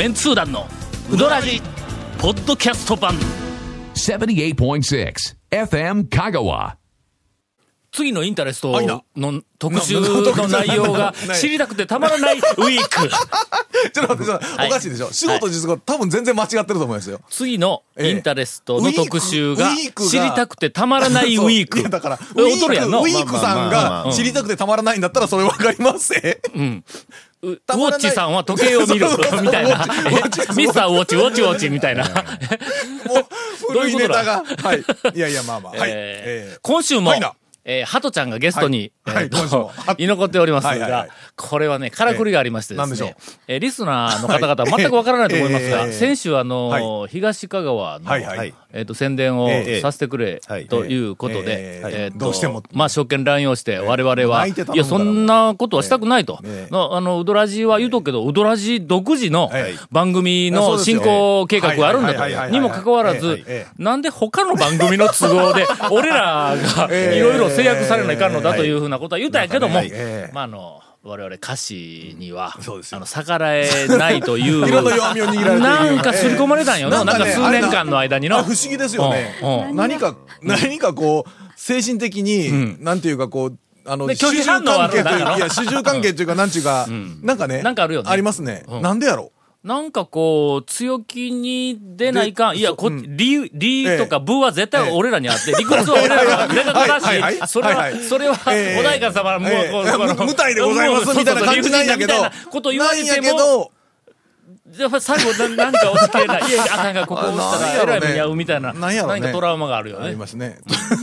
メンツー団のウドラジポッドキャスト版。78.6 FM Kagawa. 次のインタレストの特集の内容が 知りたくてたまらないウィーク。ちょっと待って、おかしいでしょ。仕事実語、多分全然間違ってると思いますよ。次のインタレストの特集が知りたくてたまらないウィーク。だから、ウィークさんが知りたくてたまらないんだったらそれわかりますえウウォッチさんは時計を見るみたいな。ミスターウォッチウォッチウォッチみたいな。もう、どういうことだ？古いネタが。はい。いやいや、まあまあ。今週もえー、ハトちゃんがゲストに、はい。はい居残っておりますが、これはね、からくりがありましてですね、えーリスナーの方々は全くわからないと思いますが、えー先週あの東香川の、えっ、と、宣伝をええ。させてくれ、はい。ということで、えても。まあ、職権乱用して、我々は、泣いや、そんなことはしたくないと。あの、ウドラジは言うとくけど、ウドラジ独自のはい。番組の進行計画があるんだと。にもかかわらえずえ、なんで他の番組の都合で、俺らがええ。いろいろ制約されないかんのだというふうなことは言ったんやけどもまあ、あの、我々歌詞にはそうです、よ。あの、逆らえないという、なな。んか刷り込まれたんよな、なんかね数年間の間にの。不思議ですよね。うん。うん。何か、何かこう、精神的に、なんていうかこう、あの、主従関係といういや、主従関係というか、なんていうか、なんかね、なんかあるよね。ありますね。うん。なんでやろなんかこう、強気に出ないかん。いや、こ、うん。理、理とかええ部は絶対俺らにあって、理屈は俺らが明確だはいはいはし、それははいはい、それは、ええ。お代官様はもう、ええ。このむ無体でございますみたいな感じなんやけど、そうそうこと言われても、けど、やっぱ最後な、なんか押し切れない。いや、あかんがここ押したら、えらい目に遭うみたいな。なんやろね何かトラウマがあるよありね。ますね。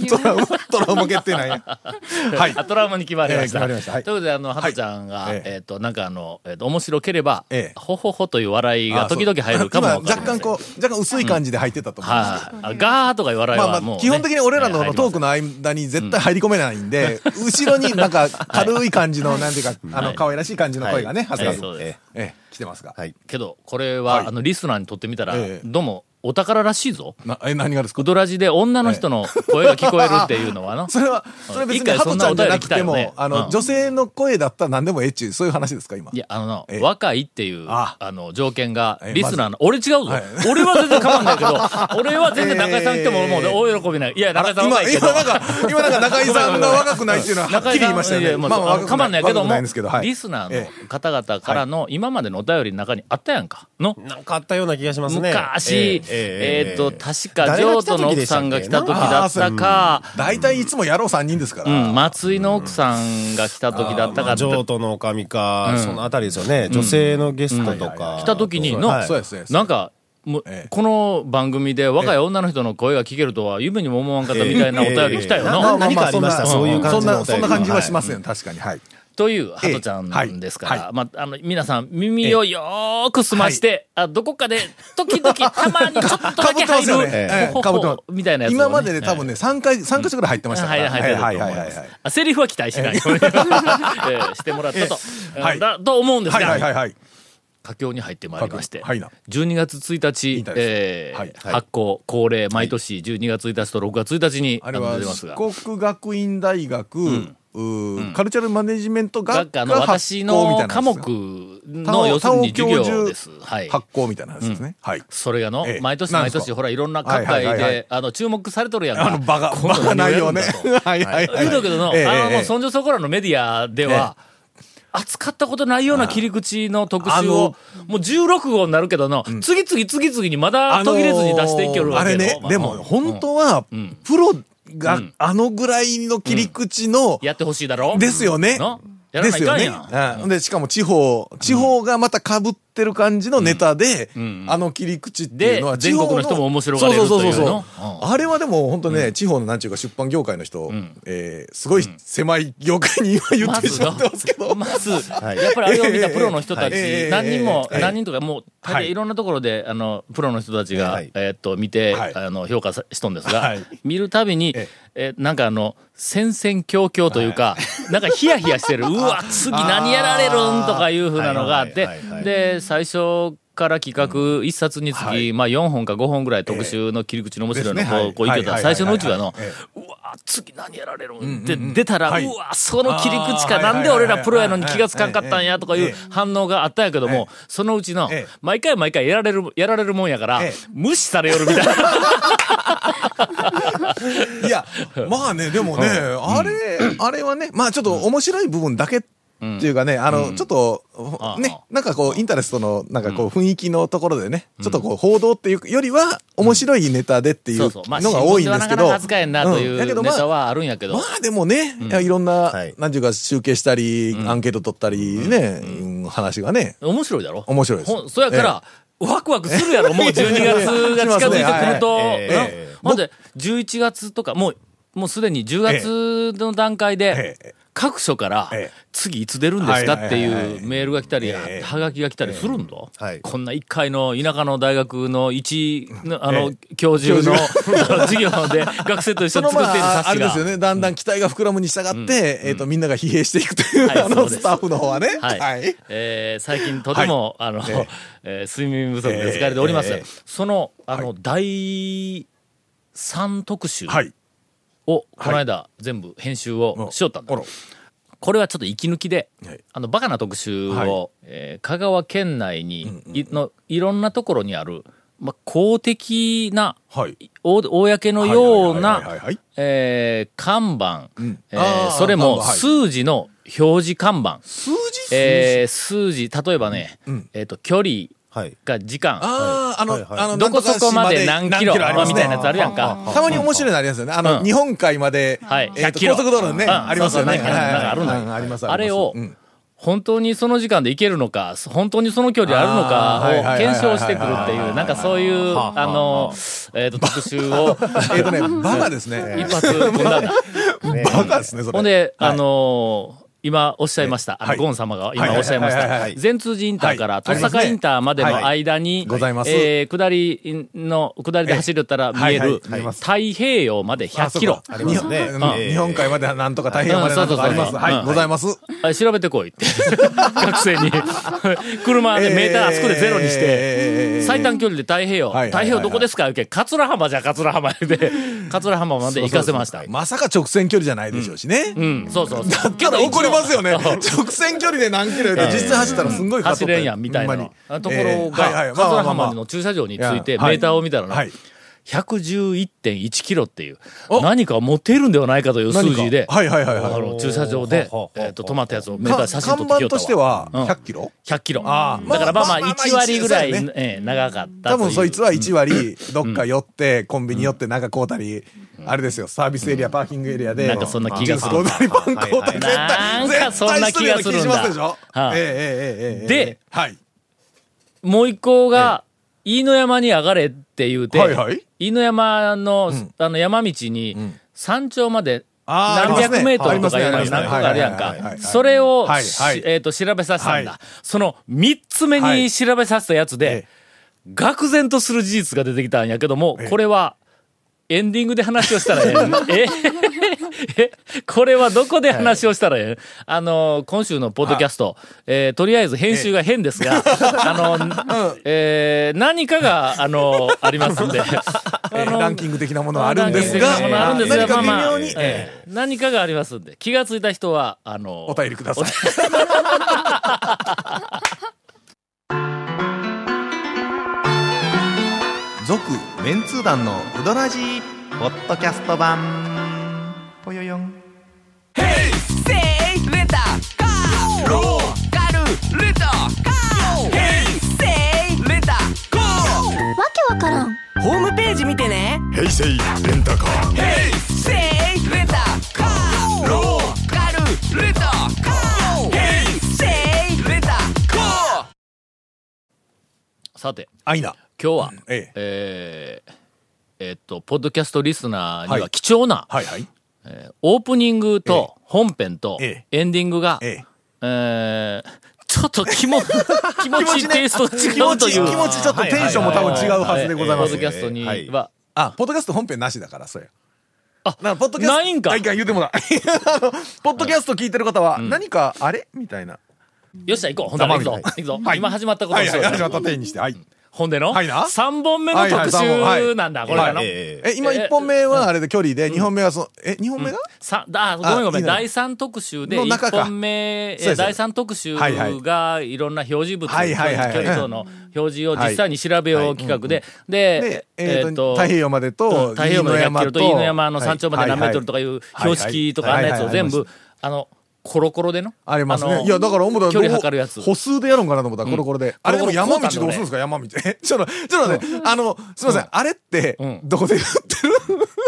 トラウマ、トラウマ決定なんや。はい。あトラウマに決まりました。ええ決まりましたはいということで、あの、ハトちゃんが、えええっと、なんかあの、えっと、面白ければええ、ほほほという笑いが時々入るかも若干こう、若干薄い感じで入ってたと思うんですけど。はい。あガーとかいう笑いまはもうね、あまあ、基本的に俺らのええトークの間に絶対入り込めないんで、後ろになんか 軽い感じの、なんていうか、あの、はい可愛らしい感じの声がね、はい長谷川君。そうですええ、来てますが。はい。けど、これは、はい。あの、リスナーにとってみたら、ええ。どうも、お宝らしいぞ。なえ、何がですか？ウドラジで女の人の声が聞こえるっていうのはな。それは、それは別一回にハトちゃんじゃなくてもね、あの、うん女性の声だったら何でもええっちゅう、そういう話ですか、今。いや、あのな、ええ若いっていう、ああの、条件が、ええリスナーの、俺違うぞ、はい俺は全然構わないけど、俺は全然中井さん来てももう大喜びない。いや、中井さん今、若いけど。今なんか、今なんか中井さんが若くないっていうのは はっきり言いましたよね。いやまあ、まあないけども。リスナーえの方々からの今までのお便りの中にあったやんか。の、なんかあったような気がしますね。昔、えっと、確か、譲渡の奥さんが来た時だったか、大体いつもやろう3人ですから。うん、松井の奥さんが来た時だったか、譲渡の女将か、うん。そのあたりですよね。女性のゲストとか。来た時にの。なんか、もうええ。この番組で若い女の人の声が聞けるとは夢にも思わんかったみたいなお便り来たよええ。な。何かありました？そんなそういう感じのお便りそん。な、そんな感じはしますよ、確かに。はい。というハトちゃんですから、ええはい。まあ、あの、皆さん耳をよーく澄まして、あどこかで、時々たまに ちょっとだけ入る、ええ。ほほかぶってますみたいなやつをね、今までで多分ね、3回、三箇所ぐらい入ってましたから。はい、入ってるとはい思い。ますはいはいはい。あセリフは期待しない。ように、えーしてもらったと、えはい。だと思うんですはいが、はいはいはい。佳境に入ってまいりまして、はいな。12月1日いいえーはい。発行恒例毎年12月1日と6月1日にあれはの出ますが四国学院大学、うーカルチャルマネジメント学学科の私行みたいなの科目の要するに授業です。はい。発行みたいなやつですね。はい。それがの、ええ。毎年毎年、ほら、いろんな各界はいはいはいはい。で、あの、注目されとるやんか。あの、バカ、バカ内容ね。はいはいはい。言うとくけどの、ええあの、もう、ええそんじょそこらのメディアでは、扱ったことないような切り口の特集を、もう16号になるけどの、次々次々にまだ途切れずに出していけるわけよあれね、でも、本当は、プロがあのぐらいの切り口の、やってほしいだろ？ですよね。ですよね。うんで、しかも地方、地方がまた被ってる感じのネタで、あの切り口っていうのはで全国の人も面白がれるというの？そうそうそうう。ん。そう。あれはでも本当ね、地方のなんちゅうか出版業界の人、えーすごい狭い業界に今言ってしまってますけど。まず、い。やっぱりあれを見たプロの人たち、ええ何人も、ええ何人とかもう、大はい。体いろんなところで、あの、プロの人たちが、はい。えーっと、見て、はい。あの、評価さしとんですが、はい。見るたびに、ええ。ーなんかあの、戦々恐々というか、なんかヒヤヒヤしてる、うわ、次何やられるんとかいうふうなのがあってで、最初、から企画一冊につき、はい。まあ4本か5本ぐらい特集の切り口の面白いのをこう,、いこう言ってた、はい。最初のうちはの、うわ次何やられるんって出たら、はい。うわ、その切り口か、なんで俺らプロやのに気がつかんかったんやとかいうええ。反応があったんやけども、そのうちのええ、毎回毎回やられる、やられるもんやからええ、無視されよるみたいな。いや、まあね、でもね、あれ、あれはね、まあちょっと面白い部分だけっていうかね、あの、ちょっとね、なんかこう、インタレストの、なんかこう、雰囲気のところでね、ちょっとこう、報道っていうよりは、面白いネタでっていうのが多いんですけど。扱えんなというネタまあはあるんやけど。ま。あでもね、いろんな、はい。なんていうか集計したり、アンケート取ったりね、うん。話がね、面白いだろ？面白いです。そやから、ワクワクするやろ、もう12月が近づいてくると。ほんで、11月とか、もう、もうすでに10月の段階でええ、各所からええ、次いつ出るんですかってはいうメールが来たり、ええはがきが来たりするんだ？はいこんな一回の田舎の大学の一、あのえ、教授の授業で学生と一緒に作っているあ、あ冊子がれですよ。ね、だんだん期待が膨らむに従って、えっと、みんなが疲弊していくという、あの、スタッフの方はね。はい。はい。えー最近とても、あの、ええー睡眠不足で疲れております。ええその、あの、は第3特集はい。を、この間、全部編集をしよったんだ。これはちょっと息抜きで、はい。あの、バカな特集を、はい。えー香川県内に、いの、いろんなところにある、まあ、公的な、はい。お公のようなはい、えー看板、えーあーそれも数字の表示看板、数字えー数字、例えばね、ん。えっ、と、距離はい。が時間、ああ、あの、はいはい。あの、どこそこまで何キロありますね。みたいなやつあるやんか。たまに面白いのありますよね。あの、うん。日本海まで、はい。えっと100キロ。高速道路ね、うん。ありますよね。あるのよはいはいありますあれをうん。本当にその時間で行けるのか、本当にその距離あるのかを検証してくるっていう、なんかそういう、はああの、えっ、と、特集を。えっとね、バカですね。一発組んだんだ。バカですね、それ。ほんで、はいあのー今おっしゃいました、あの、はいゴン様が今はい。おっしゃいました。善通寺インターからはい。戸坂インターまでの間に、ございます。えー下りの、下りで走りよったら見える太平洋まで100キロ。あありますね。日本海までなんとか太平洋までなんとかあります。はい、ございます。あ調べてこいって。学生に。車でメーターあそこでゼロにしえー。て、最短距離で太平洋。太平洋どこですか？言うけ、桂浜じゃ桂浜で、桂浜まで行かせました。まさか直線距離じゃないでしょうしね。うん、そうそうそう。だったら怒りますよね。直線距離で何キロ言うと実際走ったらすんごい走れんやんみたいな。ところが、桂浜の駐車場についてメーターを見たらなはい、111.1キロっていう、お。何か持っているんではないかという数字で、はいはいはいはい。あの駐車場でえっと、止まったやつをメーター写真撮ってきよったわ。としてはうん。100キロ？100キロ。あー。だからまあまあまあまあ1割ぐらい、ね。ええ長かった多分そいつは1割。割、どっか寄って、コンビニ寄ってなんか買うたり、あれですよ。サービスエリア、パーキングエリアで。なんかそんな気がするパン絶対なんかそんな気がするんだで、はい、もう一個が、飯野山に上がれって言うて、飯野山の,、あの山道に山頂まで何百メートルとかに何個かあるやんか。それを、えっ、と、調べさせたんだ。その三つ目に調べさせたやつで、愕然とする事実が出てきたんやけども、これは、エンディングで話をしたらええ。ええこれはどこで話をしたらええ？あの、今週のポッドキャスト、えーとりあえず編集が変ですが、あの、えー何かが、あの、ありますんで、ええランキング的なものはあるんですが、あるんですが、まあまあええ。何かがありますんで、気がついた人は、あの、お便りください。団のウドラジーポッドキャスト版。ぽよよん。わけわからん。ホームページ見てね。平成レンタカー。ヘイセイレンタカー。ローカルレンタカー。ヘイセイレンタカー。さて、アイナ。今日は、ええ。えーえっと、ポッドキャストリスナーにははい貴重な、はいはい。オープニングと本編とえエンディングが、ええ。えーちょっと気も、気持ちテイスト違うという。持ちちょっとテンションも多分違うはずでございますポッド。キャストにはいは、あ、ポッドキャスト本編なしだから、それ。あだからポッドキャスト。ないんかはい、言うてもだ。あの、ポッドキャスト聞いてる方は、何か、あれ？みたいな。よっしゃ、行こう。ほんなら行くぞ。行くぞ。今始まったことはいはい、にしよう始まった点にして。はい。ほんでの、はいな。3本目の特集なんだ、これ。えええ、今1本目はあれで距離で、2本目はその、え、2本目が？さだごめんごめん、第3特集で1の中か。本目、第3特集がいろんな表示物、はいはいはい。はい距離等の表示を実際に調べよう企画で、でで、、えっと、太平洋までと、太平洋まで100キロと飯野山の山頂まで何メートルとかいいう標識とかあんなやつを全部、あの、コロコロでの？あります。ね。いや、だから思ったら、距離測るやつ。歩数でやるんかなと思ったら、コロコロで。あれでも山道どうするんですか、山道。え、ちょっと、ちょっとね、あの、すみません、あれってん、どこで売ってる？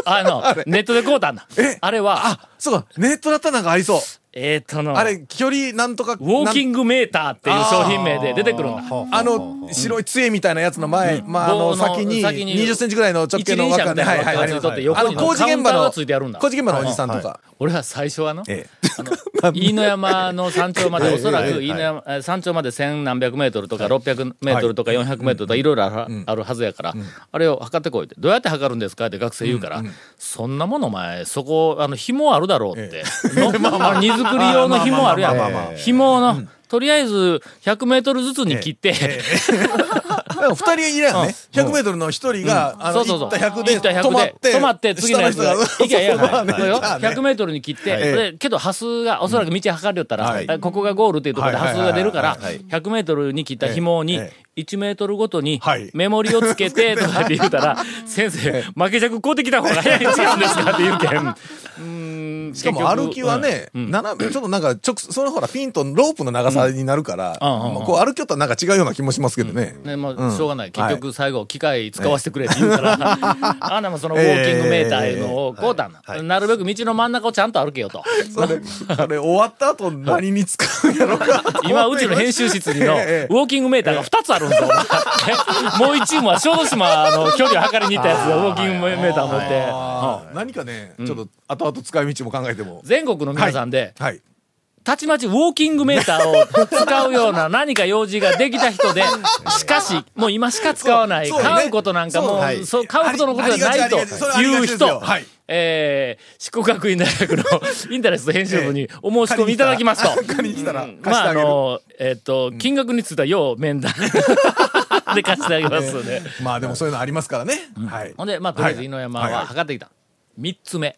あの、ネットで買うたんだ。あれは、あ、そうか、ネットだったらなんかありそう。えーっとの、あれ、距離なんとか。ウォーキングメーターっていう商品名で出てくるんだ。あの、白い杖みたいなやつの前、まあ、あの、先に、先に20センチぐらいの直径の一輪車みたいなはいはいあの、工事現場の、工事現場のおじさんとか。俺は最初はの、え 飯野山の山頂まで、おそらええく飯野山、え山頂まで千何百メートルとか600メートルとか400メートルとかいろいろあるはずやから、あれを測ってこいって、どうやって測るんですかって学生言うから、そんなものお前、そこ、あの、紐あるだろうって。荷造り用の紐あるやん。紐の、とりあえず100メートルずつに切って、でも二人いればね、100メートルの一人が、あの、そうそうそう。行った100で行った100止まって、止まって、次のやつが、行けやまあねこれよ。じゃあね。100メートルに切って、けど、ハスが、おそらく道測りよったら、ここがゴールっていうところでハスが出るから、はい。はい100メートルに切った紐にええ、1メートルごとにはい。メモリをつけて、とかって言うたら、先生、負け尺買うてきた方が早いん違うんですかって言うけん。しかも歩きはね、斜め、ちょっとなんか、直、そのほら、ピンとロープの長さになるから、うん。うんうんまあ。こう歩きよったらなんか違うような気もしますけどね。ね、もうん。う、しょうがない。結はい局、最後、機械使わせてくれって言うから、あんなもんそのウォーキングメーターいうの。をこうだ。なるべく道の真ん中をちゃんと歩けよと。それ、それ終わった後何に使うんやろか。今、うちの編集室にの、ウええォーキングメーターが2つあるんぞ。えもう一チームは小豆島の距離を測りに行ったやつがウォーキングメーター持って、何かね、ちょっと後々使い道も考えても。全国の皆さんで、はい。たちまちウォーキングメーターを使うような 何か用事ができた人で、しかし、もう今しか使わない、買うことなんかもう、そう買うことのことじゃないという人はい、えー、四国学院大学の インタレスト編集部にお申し込みいただきますと。まあ、あ。の、えっ、と、金額については要面談 で貸してあげますので。まあでもそういうのありますからね。はい。ほんで、まあ、とりあえずはい井野山は測ってきた。三つ目。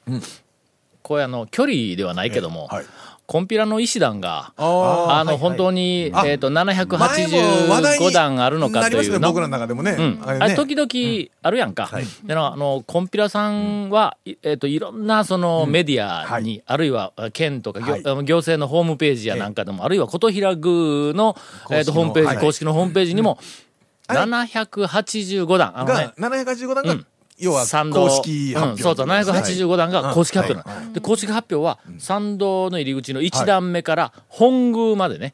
これあの、距離ではないけども、ええはい。コンピラの石段が、ああの、本当に、あえっ、と、前も話題に785段あるのかというの。僕らの中でもね。うん、ああれ時々あるやんか。でのあの、コンピラさんは、いえっ、と、いろんなそのメディアに、あるいは県とか行,、政のホームページやなんかでも、あるいは琴平宮の、えっ、と、ホームページ、はい。公式のホームページにも、あれ？785段、あのね。が、、785段がうん、要は参道公式発うん、表。そうそう、785段が公式発表。なはの。で、公式発表は、参道の入り口の1段目から本宮までね、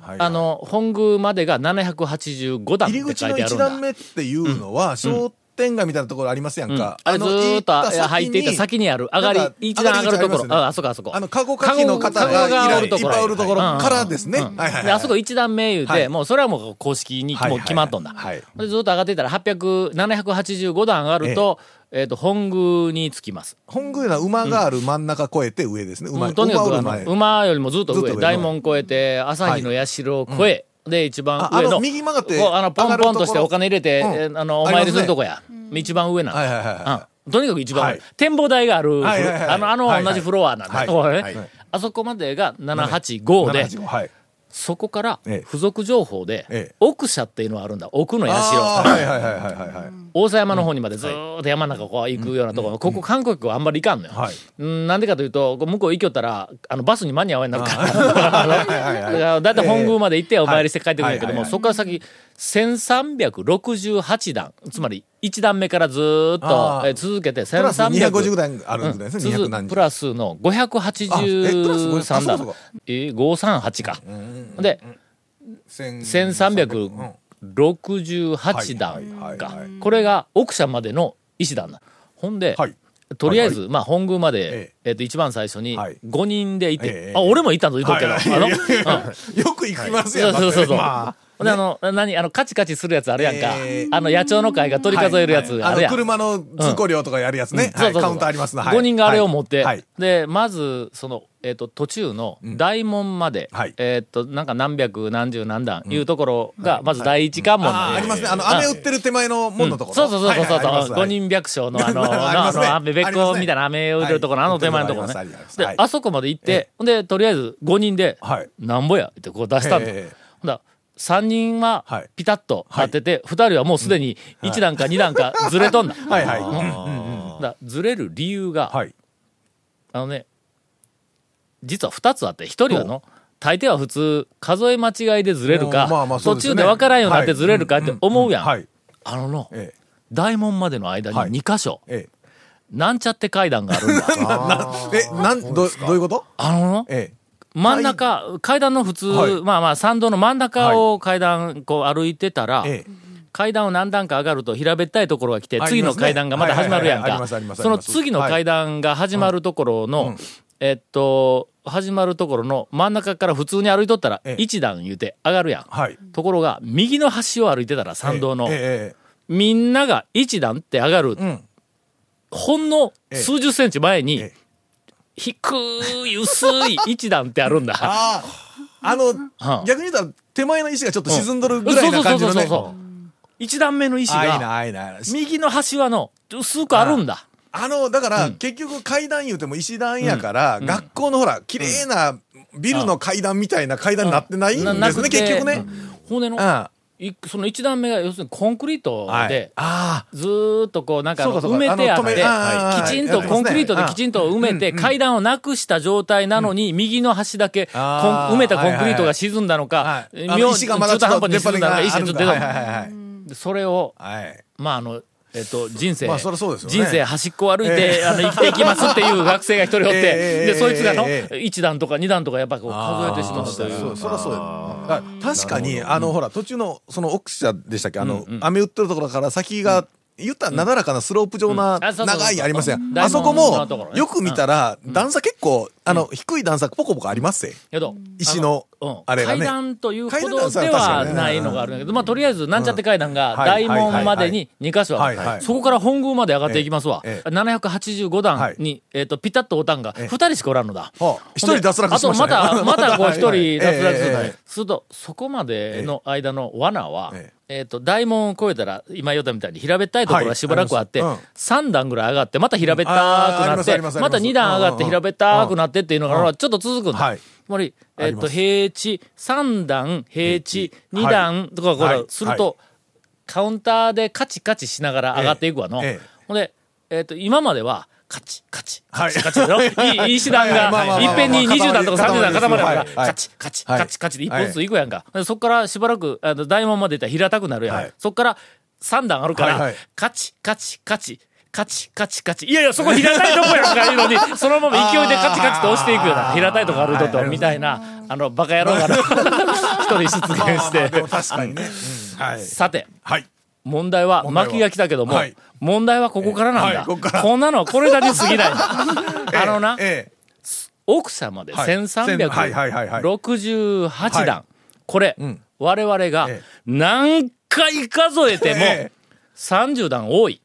はい。あの、本宮までが785段って書いてあるんだ。段目っていうのは、商店街みたいなところありますやんか。あれずーっとあ入っていった先にある、上がり一段上がるところ。ああ、あそこあそこ。あの、カゴカキの方ががおるところ。いっぱいおるところ。からですね。あそこ一段目言うて、はい。もうそれはもう公式にもう決まっとんだ。ずっと上がっていったら800、785段上がると、えっと、本宮に着きます。本宮は馬がある真ん中越えて上ですね。馬、うんとにかく馬馬よりもずっと上、ずっと上大門越えて、朝日の社を越え、で、一番ああの。上の、右曲がってあの、ポンポンとしてお金入れて、うん。えーあの、お参りするとこや。一番上なの。はいはいはいはうん。とにかく一番上、はい。展望台がある、はいはいはいあの、あの、はいはい同じフロアなんだ。はいここねはいあそこまでが785で、785はい。そこからええ付属情報で、ええ奥社っていうのがあるんだ。奥の社。はいはい。大狭山の方にまでずーっと山の中こう行くようなところ、ここ観光客はあんまり行かんのよ。はいうんなんでかというと、向こう行きよったら、あの、バスに間に合わんなるから。だいたい本宮まで行ってお参りして帰ってくるんやけども、そこから先、1368段、つまり1段目からずーっと続けて、プラス250 1300。段あるんですね。続200何プラスのあえプラス583あそう段。えー、538か。で、1368段はいはいかはい。これが奥社までの石段だ。ほんで、はい。とりあえず、まあ、本宮までえ、え。っと、一番最初にはい、5人でいてええ、あ、俺もいたんぞ、言うとくけど、はいあの、はいいやいやいやよく行きますよ。そうそうそうほんで、あの、何、あの、カチカチするやつあるやんか。えー。あの、野鳥の会が取り数えるやつあるやん。車の通行料とかやるやつね。はい、そうそうカウンターありますな。はい。5人があれを持って、はい。で、まず、その、えっ、と、途中の大門まで、はい。えっ、と、なんか何百何十何段いうところが、まず第一関門ありますね。あの、あ雨売ってる手前の門のところ。そうそうそうそうそう、はいはいあります。五人百姓の あの、あの、あべべっこみたいな飴を売ってるところあの手前のところね。で、はい。あそこまで行って、で、とりあえず5人で、はい。なんぼやってこう出したんだ。ええほんだ3人ははいピタッと立ってて、2人はもうすでに1段か2段かずれとんだ。はいはい。ほんだずれる理由が、はい。あのね、実は2つあって、1人はの、大抵は普通、数え間違いでずれるか、まあまあそう途中で分からんようになってずれるかって思うやん。はい。あのの、え大門までの間はいに2箇所、え。えなんちゃって階段があるんだ。え。な、え、なん、ど、どういうこと？あのの、え真ん中、階段の普通、はい。まあまあ参道の真ん中を階段こう歩いてたら、え。え。階段を何段か上がると平べったいところが来て、次の階段がまた始まるやんか。その次の階段が始まるところの、えっと、始まるところの真ん中から普通に歩いとったら、ええ。一段言うて上がるやん。はい。ところが、右の端を歩いてたら参道の、ええ。みんなが一段って上がる。ほんの数十センチ前に、ええ低い薄い一段ってあるんだ。ああ。あの、逆に言ったら手前の石がちょっと沈んどるぐらいな感じのね。一段目の石が、な、あいいな。右の端はの、薄くあるんだ。あの、だから、結局階段言うても石段やから、学校のほら、綺麗なビルの階段みたいな階段になってないんですね、結局ね。骨の、その一段目が要するにコンクリートはい。で、あずーっとこうなんか埋めてあって、きちんとコンクリートできちんと埋めて、階段をなくした状態なのに、右の端だけ埋めたコンクリートが沈んだのはか、中途半端に沈んだのか、石がちょっと出たそれを、はい。まああの、えっと、人生、まあそそうですよね。人生端っこを歩いて、あの、生きていきますっていう 学生が一人おって、ええで、そいつがの、ええ一段とか二段とかやっぱこう数えてしまうといそうそりゃそうよ。だ確かに、あの、ほら、途中の、その奥社でしたっけ？あの、雨降ってるところから先が、言ったらなだらかなスロープ状なうん。あそうそうそう長いありますやん？うん。あそこもよく見たら、段差結構、あの、低い段差ポコポコあります？ぜ。けど、石のうん。あれがね。階段というほどではないのがあるんだけど、まあ、とりあえず、なんちゃって階段がはい大門までに2箇所そこから本宮まで上がっていきますわ。ええ785段に、えっと、ピタッとおたんがええ。2人しかおらんのだ。はあ。一人脱落しましたね。あと、また、またこう一はいはい人脱落するすると、そこまでの間の罠はえ、え。っと、大門を越えたら、今言ったみたいに平べったいところがしばらくあってはいあります、3段ぐらい上がって、また平べったくなってまた2段上がって平べったくなってっていうのが、ちょっと続くんだ。はい。つまり、えっと、平地、3段、平地、2段とかこはい。れすると、カウンターでカチカチしながら上がっていくわの。ほんで、えっと、今までは、カチカチ、はい。カチカチだろ、いい石段が、はいっぺんに20段とか30段固まるから、カチカチ、はい。カチカチで一本ずついくやんか。でそっからしばらく、あの、大門まで行ったら平たくなるやん。はい。そっから3段あるから、カチカチカチ、カチカチカチ。いやいや、そこ平たいとこやんか、いうのに、そのまま勢いでカチカチと押していくような、平たいとこ歩いとっと、みたいな、あの、バカ野郎がな 一人出現しでても。確かにね。さて、はい。問題は、巻きが来たけども、はい問題はここからなんだ。はいここからこんなのはこれだに過ぎない。あのな、ええ。奥様ではいはいはいはいはい1368段。これ、ん我々がええ何回数えてもええ30段多い。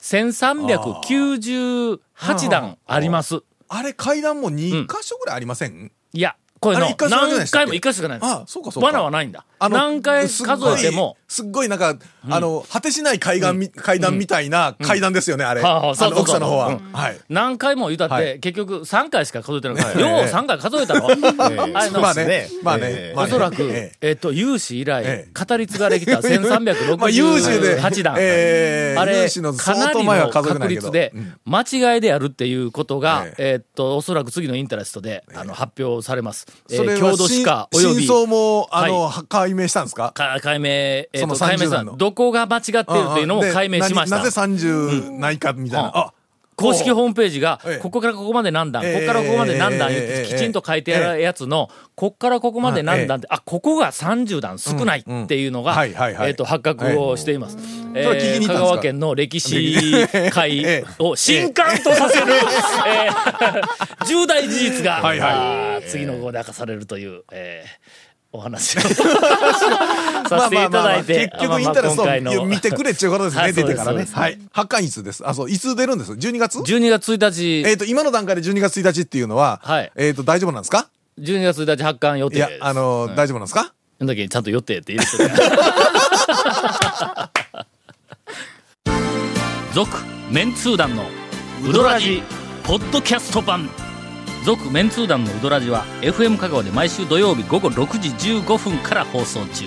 1398段あります。あれ階段も2箇所ぐらいありません？いや、これの何回も一箇所しかない。あそうかそうか。罠はないんだ。何回数えても、すっごいなんか、あの、果てしない階段み、階段みたいな階段ですよね、あれ。はあの奥さんの方は。何回も言うたって、はい。結局3回しか数えてない。かよう3回数えたろ、あれのまあね。ね。まあね。おそらく、ええ。っと、有志以来、え語り継がれてきた えまあ、有志で。1368段。ええ。あれ、かなりの。確率で、間違いであるっていうことが、ええ。ーっと、おそらく次のインタレストで、あの、発表されます。えーそれは郷土史家および、真相も、あの、解明したんですか？か解明、えーっと、その30解明さ段の。どこが間違ってるっていうのをで解明しました。ななぜ30ないかみたいな。うん。あ、公式ホームページがええ、ここからここまで何段、ええ。ここからここまで何段言っええ。てきちんと書いてあるやつの、こっからここまで何段って、あ、ここが30段少ないっていうのが、えっと、発覚をしています。え香川県の歴史会を震撼とさせる、えー 重大事実が、はいはい。あー次の号で明かされるという、えーお話を させていただいて、結局インタレストを見てくれっていうことですね、はい出てからね。はい。発刊いつです？あ、そう、いつ出るんです ?12 月？12月1日、えっと、今の段階で12月1日っていうのは、はいえっと、大丈夫なんですか？12月1日発刊予定です。、いやあの、大丈夫なんですか？なんだっけ、ちゃんと予定って入れてる。続、メンツー団のウドラジ、ポッドキャスト版。続、メンツー団のウドラジは、FM 香川で毎週土曜日午後6時15分から放送中。